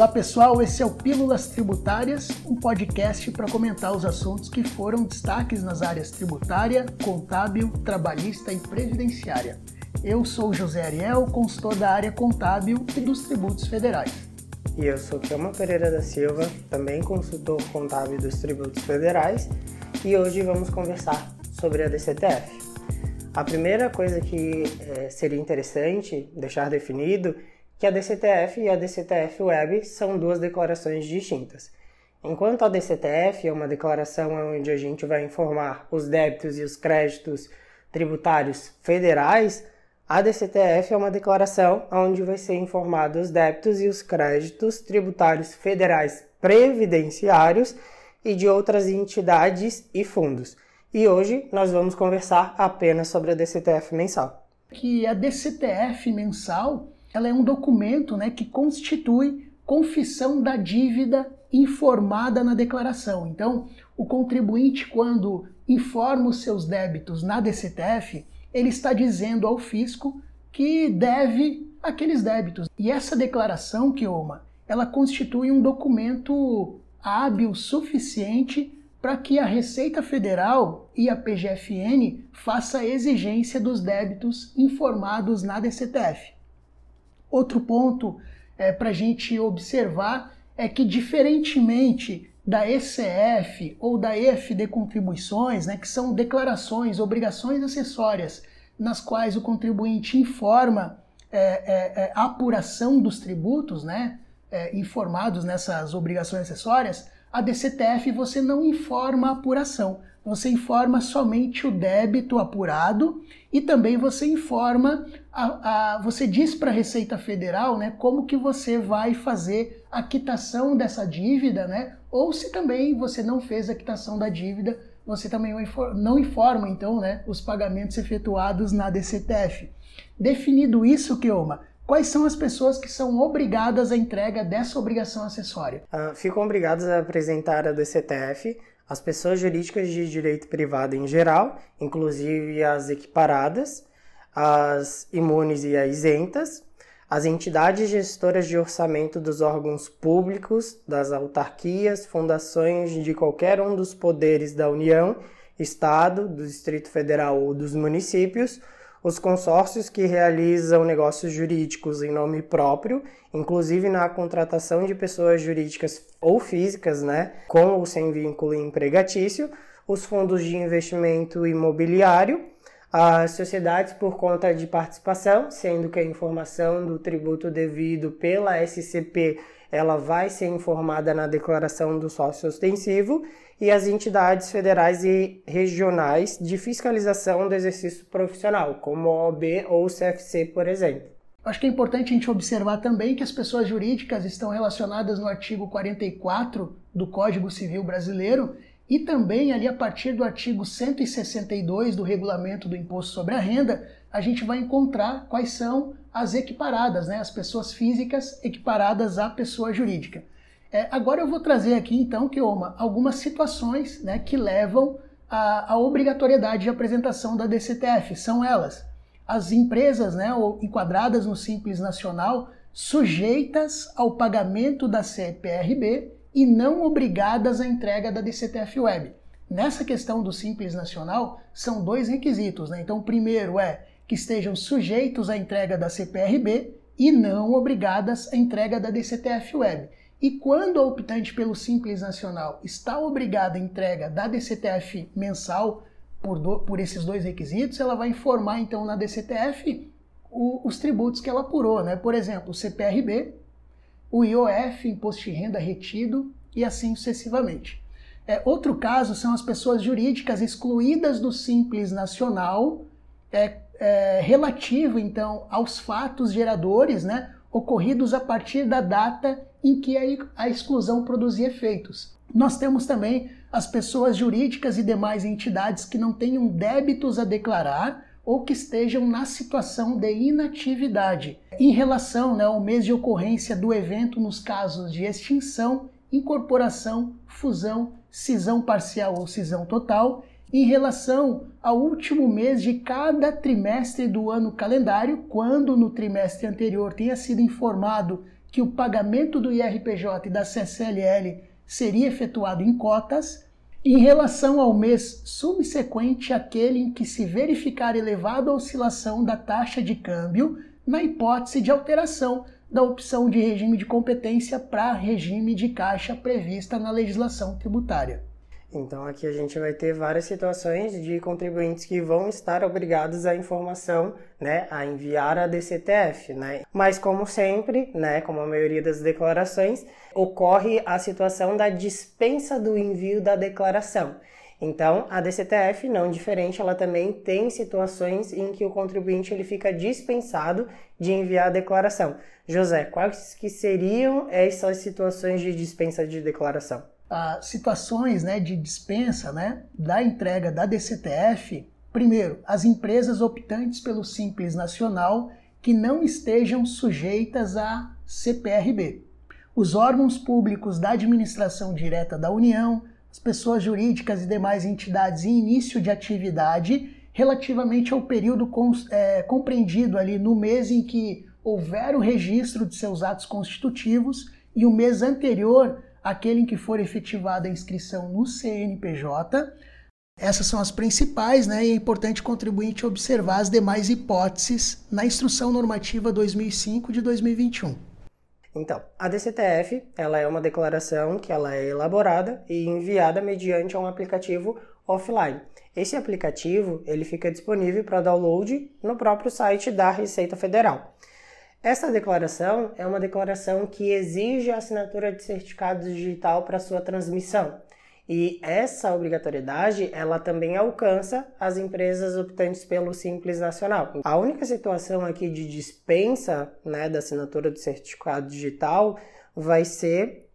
Olá pessoal, esse é o Pílulas Tributárias, um podcast para comentar os assuntos que foram destaques nas áreas tributária, contábil, trabalhista e previdenciária. Eu sou José Ariel, consultor da área contábil e dos tributos federais. E eu sou Kelma Pereira da Silva, também consultor contábil dos tributos federais, e hoje vamos conversar sobre a DCTF. A primeira coisa que é, seria interessante deixar definido que a DCTF e a DCTF Web são duas declarações distintas. Enquanto a DCTF é uma declaração onde a gente vai informar os débitos e os créditos tributários federais, a DCTF é uma declaração onde vai ser informado os débitos e os créditos tributários federais previdenciários e de outras entidades e fundos. E hoje nós vamos conversar apenas sobre a DCTF mensal. Que a DCTF mensal ela é um documento né, que constitui confissão da dívida informada na declaração. Então, o contribuinte, quando informa os seus débitos na DCTF, ele está dizendo ao fisco que deve aqueles débitos. E essa declaração, Kioma, ela constitui um documento hábil suficiente para que a Receita Federal e a PGFN faça a exigência dos débitos informados na DCTF. Outro ponto é, para a gente observar é que, diferentemente da ECF ou da EFD Contribuições, né, que são declarações, obrigações acessórias, nas quais o contribuinte informa é, é, é a apuração dos tributos né, é, informados nessas obrigações acessórias, a DCTF você não informa a apuração. Você informa somente o débito apurado e também você informa, a, a você diz para a Receita Federal né, como que você vai fazer a quitação dessa dívida, né? ou se também você não fez a quitação da dívida, você também não informa então né, os pagamentos efetuados na DCTF. Definido isso, Kioma, quais são as pessoas que são obrigadas à entrega dessa obrigação acessória? Uh, ficam obrigadas a apresentar a DCTF as pessoas jurídicas de direito privado em geral, inclusive as equiparadas, as imunes e as isentas, as entidades gestoras de orçamento dos órgãos públicos, das autarquias, fundações de qualquer um dos poderes da União, Estado, do Distrito Federal ou dos municípios, os consórcios que realizam negócios jurídicos em nome próprio, inclusive na contratação de pessoas jurídicas ou físicas, né, com ou sem vínculo empregatício, os fundos de investimento imobiliário, as sociedades por conta de participação, sendo que a informação do tributo devido pela SCP ela vai ser informada na declaração do sócio ostensivo e as entidades federais e regionais de fiscalização do exercício profissional, como a OAB ou o CFC, por exemplo. Acho que é importante a gente observar também que as pessoas jurídicas estão relacionadas no artigo 44 do Código Civil Brasileiro e também ali a partir do artigo 162 do Regulamento do Imposto sobre a Renda, a gente vai encontrar quais são as equiparadas, né? as pessoas físicas equiparadas à pessoa jurídica. É, agora eu vou trazer aqui então, Kioma, algumas situações né, que levam à, à obrigatoriedade de apresentação da DCTF. São elas as empresas né, enquadradas no Simples Nacional sujeitas ao pagamento da CPRB e não obrigadas à entrega da DCTF Web. Nessa questão do Simples Nacional, são dois requisitos. Né? Então, o primeiro é que estejam sujeitos à entrega da CPRB e não obrigadas à entrega da DCTF Web. E quando a optante pelo Simples Nacional está obrigada à entrega da DCTF mensal por, do, por esses dois requisitos, ela vai informar então na DCTF o, os tributos que ela apurou, né? Por exemplo, o CPRB, o IOF, Imposto de Renda Retido e assim sucessivamente. É, outro caso são as pessoas jurídicas excluídas do Simples Nacional, é, é, relativo então aos fatos geradores, né? ocorridos a partir da data em que a exclusão produzia efeitos. Nós temos também as pessoas jurídicas e demais entidades que não tenham débitos a declarar ou que estejam na situação de inatividade. Em relação né, ao mês de ocorrência do evento nos casos de extinção, incorporação, fusão, cisão parcial ou cisão total, em relação ao último mês de cada trimestre do ano calendário, quando no trimestre anterior tenha sido informado que o pagamento do IRPJ e da CCLL seria efetuado em cotas, em relação ao mês subsequente àquele em que se verificar elevada oscilação da taxa de câmbio, na hipótese de alteração da opção de regime de competência para regime de caixa prevista na legislação tributária. Então aqui a gente vai ter várias situações de contribuintes que vão estar obrigados à informação, né, a enviar a DCTF, né? Mas como sempre, né, como a maioria das declarações, ocorre a situação da dispensa do envio da declaração. Então, a DCTF, não diferente, ela também tem situações em que o contribuinte ele fica dispensado de enviar a declaração. José, quais que seriam essas situações de dispensa de declaração? As situações né, de dispensa né, da entrega da DCTF, primeiro, as empresas optantes pelo Simples Nacional que não estejam sujeitas à CPRB. Os órgãos públicos da administração direta da União, as pessoas jurídicas e demais entidades em início de atividade relativamente ao período é, compreendido ali no mês em que houver o registro de seus atos constitutivos e o mês anterior àquele em que for efetivada a inscrição no CNPJ. Essas são as principais, né? E é importante o contribuinte observar as demais hipóteses na Instrução Normativa 2005 de 2021. Então, a DCTF, ela é uma declaração que ela é elaborada e enviada mediante um aplicativo offline. Esse aplicativo, ele fica disponível para download no próprio site da Receita Federal. Essa declaração é uma declaração que exige a assinatura de certificado digital para sua transmissão. E essa obrigatoriedade, ela também alcança as empresas optantes pelo Simples Nacional. A única situação aqui de dispensa né, da assinatura do certificado digital vai ser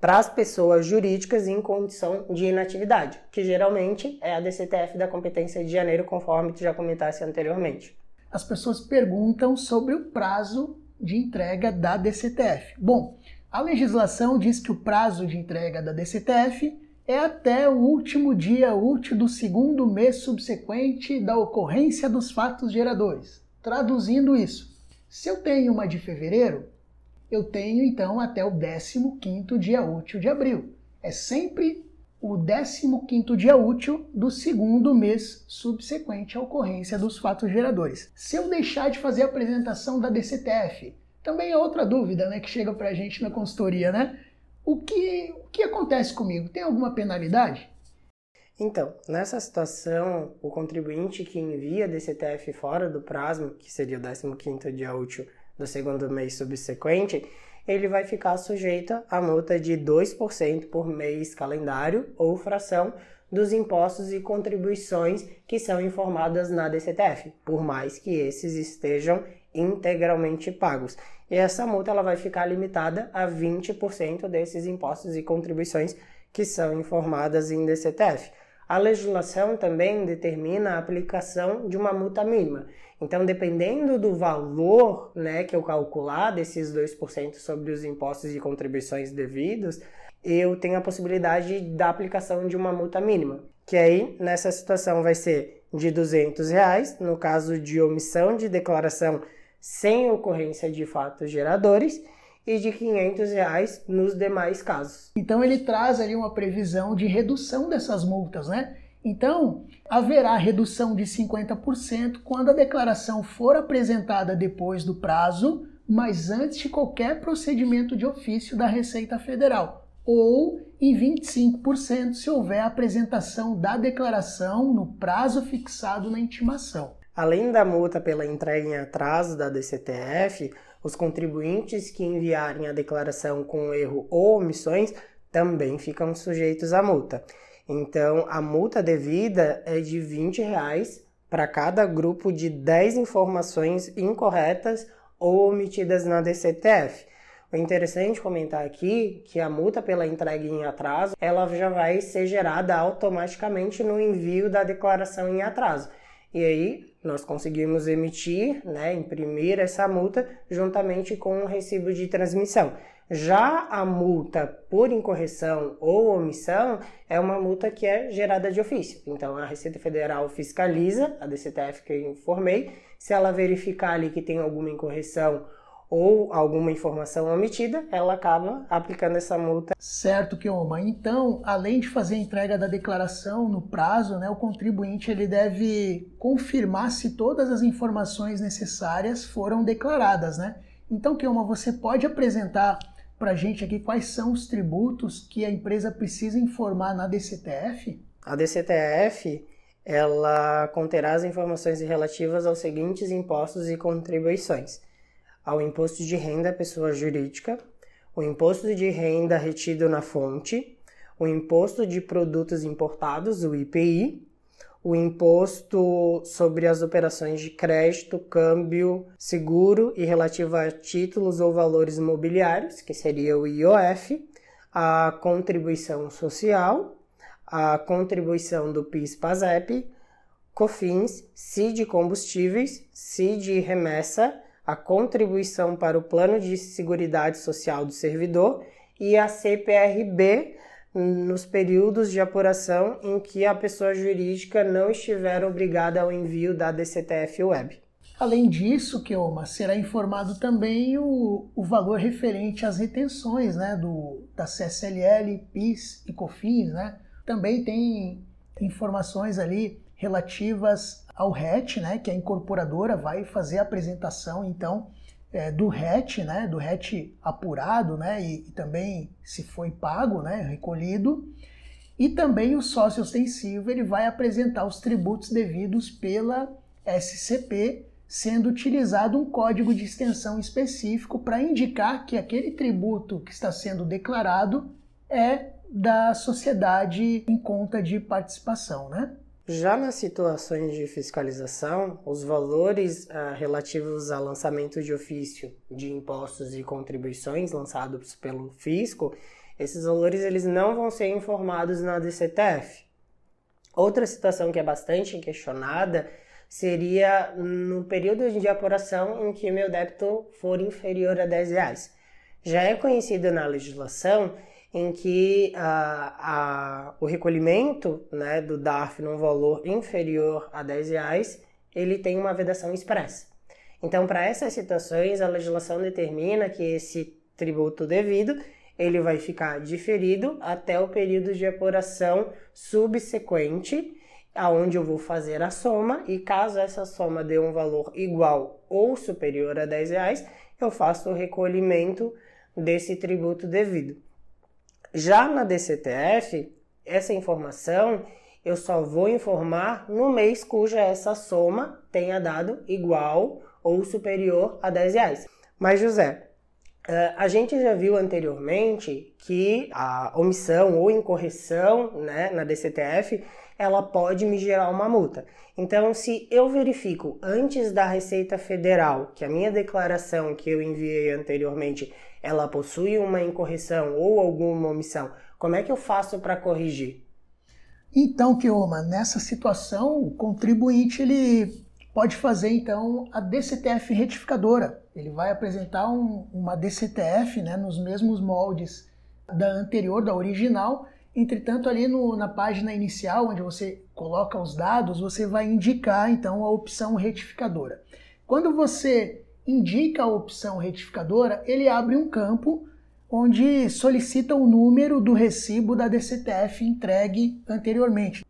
para as pessoas jurídicas em condição de inatividade, que geralmente é a DCTF da competência de janeiro, conforme tu já comentasse anteriormente. As pessoas perguntam sobre o prazo de entrega da DCTF. Bom, a legislação diz que o prazo de entrega da DCTF é até o último dia útil do segundo mês subsequente da ocorrência dos fatos geradores. Traduzindo isso, se eu tenho uma de fevereiro, eu tenho então até o 15º dia útil de abril. É sempre o 15º dia útil do segundo mês subsequente à ocorrência dos fatos geradores. Se eu deixar de fazer a apresentação da DCTF, também é outra dúvida né, que chega para a gente na consultoria, né? O que, o que acontece comigo? Tem alguma penalidade? Então, nessa situação, o contribuinte que envia DCTF fora do prazo, que seria o 15º dia útil do segundo mês subsequente, ele vai ficar sujeito à multa de 2% por mês calendário ou fração dos impostos e contribuições que são informadas na DCTF, por mais que esses estejam integralmente pagos. E essa multa ela vai ficar limitada a 20% desses impostos e contribuições que são informadas em DCTF. A legislação também determina a aplicação de uma multa mínima. Então, dependendo do valor né, que eu calcular desses 2% sobre os impostos e contribuições devidos, eu tenho a possibilidade da aplicação de uma multa mínima, que aí nessa situação vai ser de 200 reais, no caso de omissão de declaração sem ocorrência de fatos geradores e de 500 reais nos demais casos. Então ele traz ali uma previsão de redução dessas multas, né? Então, haverá redução de 50% quando a declaração for apresentada depois do prazo, mas antes de qualquer procedimento de ofício da Receita Federal, ou em 25% se houver apresentação da declaração no prazo fixado na intimação. Além da multa pela entrega em atraso da DCTF, os contribuintes que enviarem a declaração com erro ou omissões também ficam sujeitos à multa. Então, a multa devida é de 20 reais para cada grupo de 10 informações incorretas ou omitidas na DCTF. O interessante comentar aqui que a multa pela entrega em atraso, ela já vai ser gerada automaticamente no envio da declaração em atraso. E aí nós conseguimos emitir, né, imprimir essa multa juntamente com o recibo de transmissão. Já a multa por incorreção ou omissão é uma multa que é gerada de ofício. Então a Receita Federal fiscaliza a DCTF que eu informei, se ela verificar ali que tem alguma incorreção ou alguma informação omitida, ela acaba aplicando essa multa. Certo, Kioma. Então, além de fazer a entrega da declaração no prazo, né, o contribuinte ele deve confirmar se todas as informações necessárias foram declaradas, né? Então, Kioma, você pode apresentar para a gente aqui quais são os tributos que a empresa precisa informar na DCTF? A DCTF ela conterá as informações relativas aos seguintes impostos e contribuições: ao imposto de renda pessoa jurídica, o imposto de renda retido na fonte, o imposto de produtos importados, o IPI, o imposto sobre as operações de crédito, câmbio, seguro e relativo a títulos ou valores imobiliários, que seria o IOF, a contribuição social, a contribuição do PIS/PASEP, COFINS, CID combustíveis, CID remessa, a contribuição para o Plano de Seguridade Social do servidor e a CPRB nos períodos de apuração em que a pessoa jurídica não estiver obrigada ao envio da DCTF Web. Além disso, Keoma, será informado também o, o valor referente às retenções né, do, da CSLL, PIS e COFINS. Né? Também tem informações ali relativas ao RET, né, que a incorporadora vai fazer a apresentação, então, é, do RET, né, do RET apurado, né, e, e, também se foi pago, né, recolhido, e também o sócio ostensivo ele vai apresentar os tributos devidos pela SCP, sendo utilizado um código de extensão específico para indicar que aquele tributo que está sendo declarado é da sociedade em conta de participação, né? Já nas situações de fiscalização, os valores ah, relativos ao lançamento de ofício de impostos e contribuições lançados pelo fisco, esses valores eles não vão ser informados na DCTF. Outra situação que é bastante questionada seria no período de apuração em que meu débito for inferior a 10 reais. Já é conhecido na legislação em que a, a, o recolhimento né, do DARF num valor inferior a 10 reais, ele tem uma vedação expressa. Então, para essas situações, a legislação determina que esse tributo devido ele vai ficar diferido até o período de apuração subsequente, aonde eu vou fazer a soma e caso essa soma dê um valor igual ou superior a 10 reais, eu faço o recolhimento desse tributo devido. Já na DCTF, essa informação eu só vou informar no mês cuja essa soma tenha dado igual ou superior a 10 reais. Mas, José, eh, a gente já viu anteriormente que a omissão ou incorreção né, na DCTF ela pode me gerar uma multa. Então, se eu verifico antes da Receita Federal que a minha declaração que eu enviei anteriormente ela possui uma incorreção ou alguma omissão, como é que eu faço para corrigir? Então, Kioma, nessa situação, o contribuinte ele pode fazer então a DCTF retificadora. Ele vai apresentar um, uma DCTF né, nos mesmos moldes da anterior, da original. Entretanto, ali no, na página inicial, onde você coloca os dados, você vai indicar então a opção retificadora. Quando você indica a opção retificadora, ele abre um campo onde solicita o número do recibo da DCTF entregue anteriormente.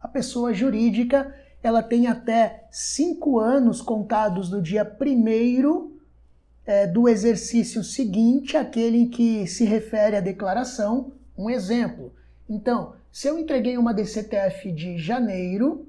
A pessoa jurídica ela tem até cinco anos contados do dia primeiro é, do exercício seguinte, aquele em que se refere à declaração. Um exemplo. Então, se eu entreguei uma DCTF de janeiro,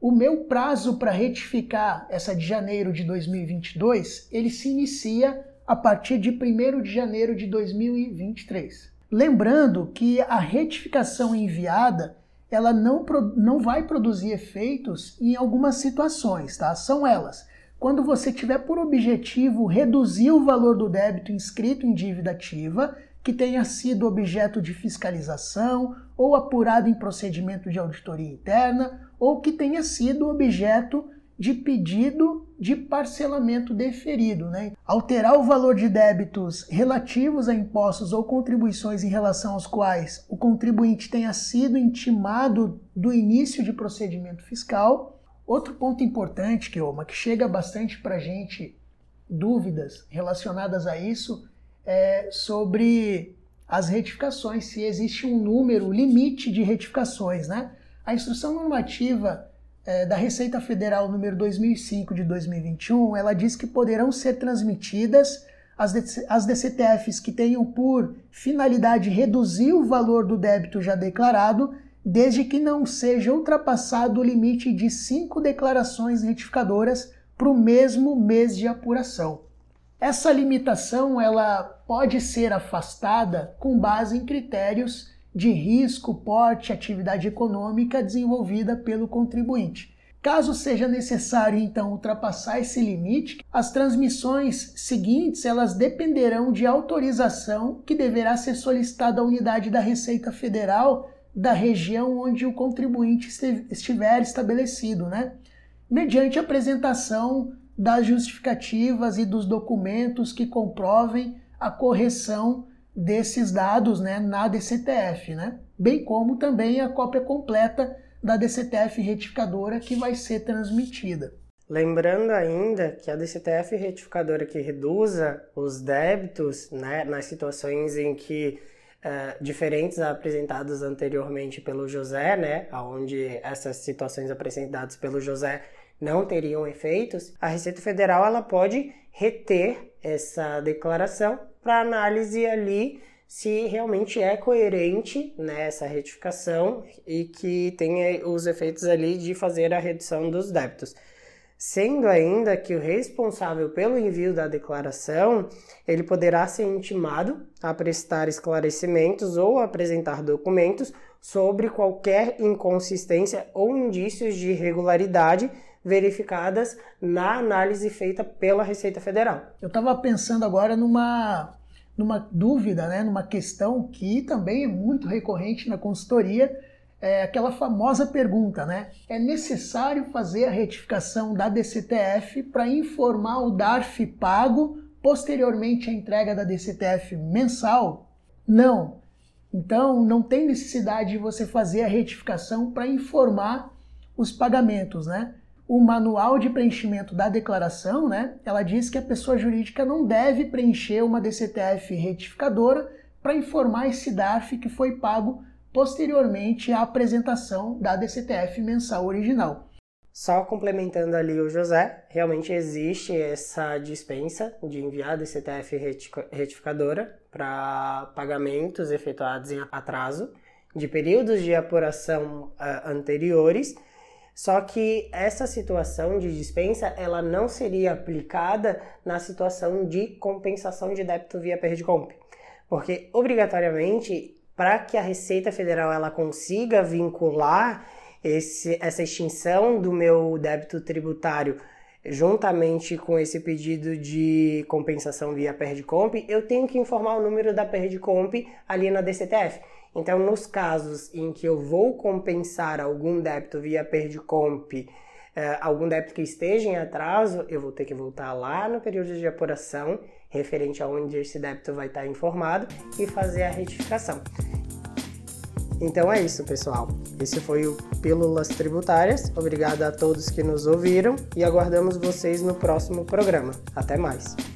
o meu prazo para retificar essa de janeiro de 2022, ele se inicia a partir de 1 de janeiro de 2023. Lembrando que a retificação enviada ela não, não vai produzir efeitos em algumas situações, tá? São elas. Quando você tiver por objetivo reduzir o valor do débito inscrito em dívida ativa, que tenha sido objeto de fiscalização ou apurado em procedimento de auditoria interna, ou que tenha sido objeto de pedido de parcelamento deferido. Né? Alterar o valor de débitos relativos a impostos ou contribuições em relação aos quais o contribuinte tenha sido intimado do início de procedimento fiscal. Outro ponto importante, que, que chega bastante para gente dúvidas relacionadas a isso é, sobre as retificações, se existe um número, limite de retificações. Né? A instrução normativa é, da Receita Federal número 2005 de 2021, ela diz que poderão ser transmitidas as, as DCTFs que tenham por finalidade reduzir o valor do débito já declarado, desde que não seja ultrapassado o limite de cinco declarações retificadoras para o mesmo mês de apuração. Essa limitação ela pode ser afastada com base em critérios de risco, porte, atividade econômica desenvolvida pelo contribuinte. Caso seja necessário então ultrapassar esse limite, as transmissões seguintes elas dependerão de autorização que deverá ser solicitada à unidade da Receita Federal da região onde o contribuinte estiver estabelecido, né? Mediante apresentação das justificativas e dos documentos que comprovem a correção desses dados, né, na DCTF, né? Bem como também a cópia completa da DCTF retificadora que vai ser transmitida. Lembrando ainda que a DCTF retificadora que reduza os débitos né, nas situações em que uh, diferentes apresentadas anteriormente pelo José, né, onde essas situações apresentadas pelo José não teriam efeitos, a Receita Federal ela pode reter essa declaração para análise ali se realmente é coerente nessa né, retificação e que tenha os efeitos ali de fazer a redução dos débitos. Sendo ainda que o responsável pelo envio da declaração, ele poderá ser intimado a prestar esclarecimentos ou apresentar documentos sobre qualquer inconsistência ou indícios de irregularidade verificadas na análise feita pela Receita Federal. Eu estava pensando agora numa numa dúvida, né, numa questão que também é muito recorrente na consultoria, é aquela famosa pergunta, né? É necessário fazer a retificação da DCTF para informar o DARF pago posteriormente à entrega da DCTF mensal? Não. Então, não tem necessidade de você fazer a retificação para informar os pagamentos, né? O manual de preenchimento da declaração, né, ela diz que a pessoa jurídica não deve preencher uma DCTF retificadora para informar esse DARF que foi pago posteriormente à apresentação da DCTF mensal original. Só complementando ali o José, realmente existe essa dispensa de enviar DCTF retificadora para pagamentos efetuados em atraso de períodos de apuração uh, anteriores só que essa situação de dispensa, ela não seria aplicada na situação de compensação de débito via Perdicomp. Porque obrigatoriamente, para que a Receita Federal ela consiga vincular esse, essa extinção do meu débito tributário juntamente com esse pedido de compensação via Perdicomp, eu tenho que informar o número da Perdicomp ali na DCTF. Então, nos casos em que eu vou compensar algum débito via Perdicomp, eh, algum débito que esteja em atraso, eu vou ter que voltar lá no período de apuração, referente a onde esse débito vai estar informado, e fazer a retificação. Então é isso, pessoal. Esse foi o Pílulas Tributárias. Obrigado a todos que nos ouviram e aguardamos vocês no próximo programa. Até mais!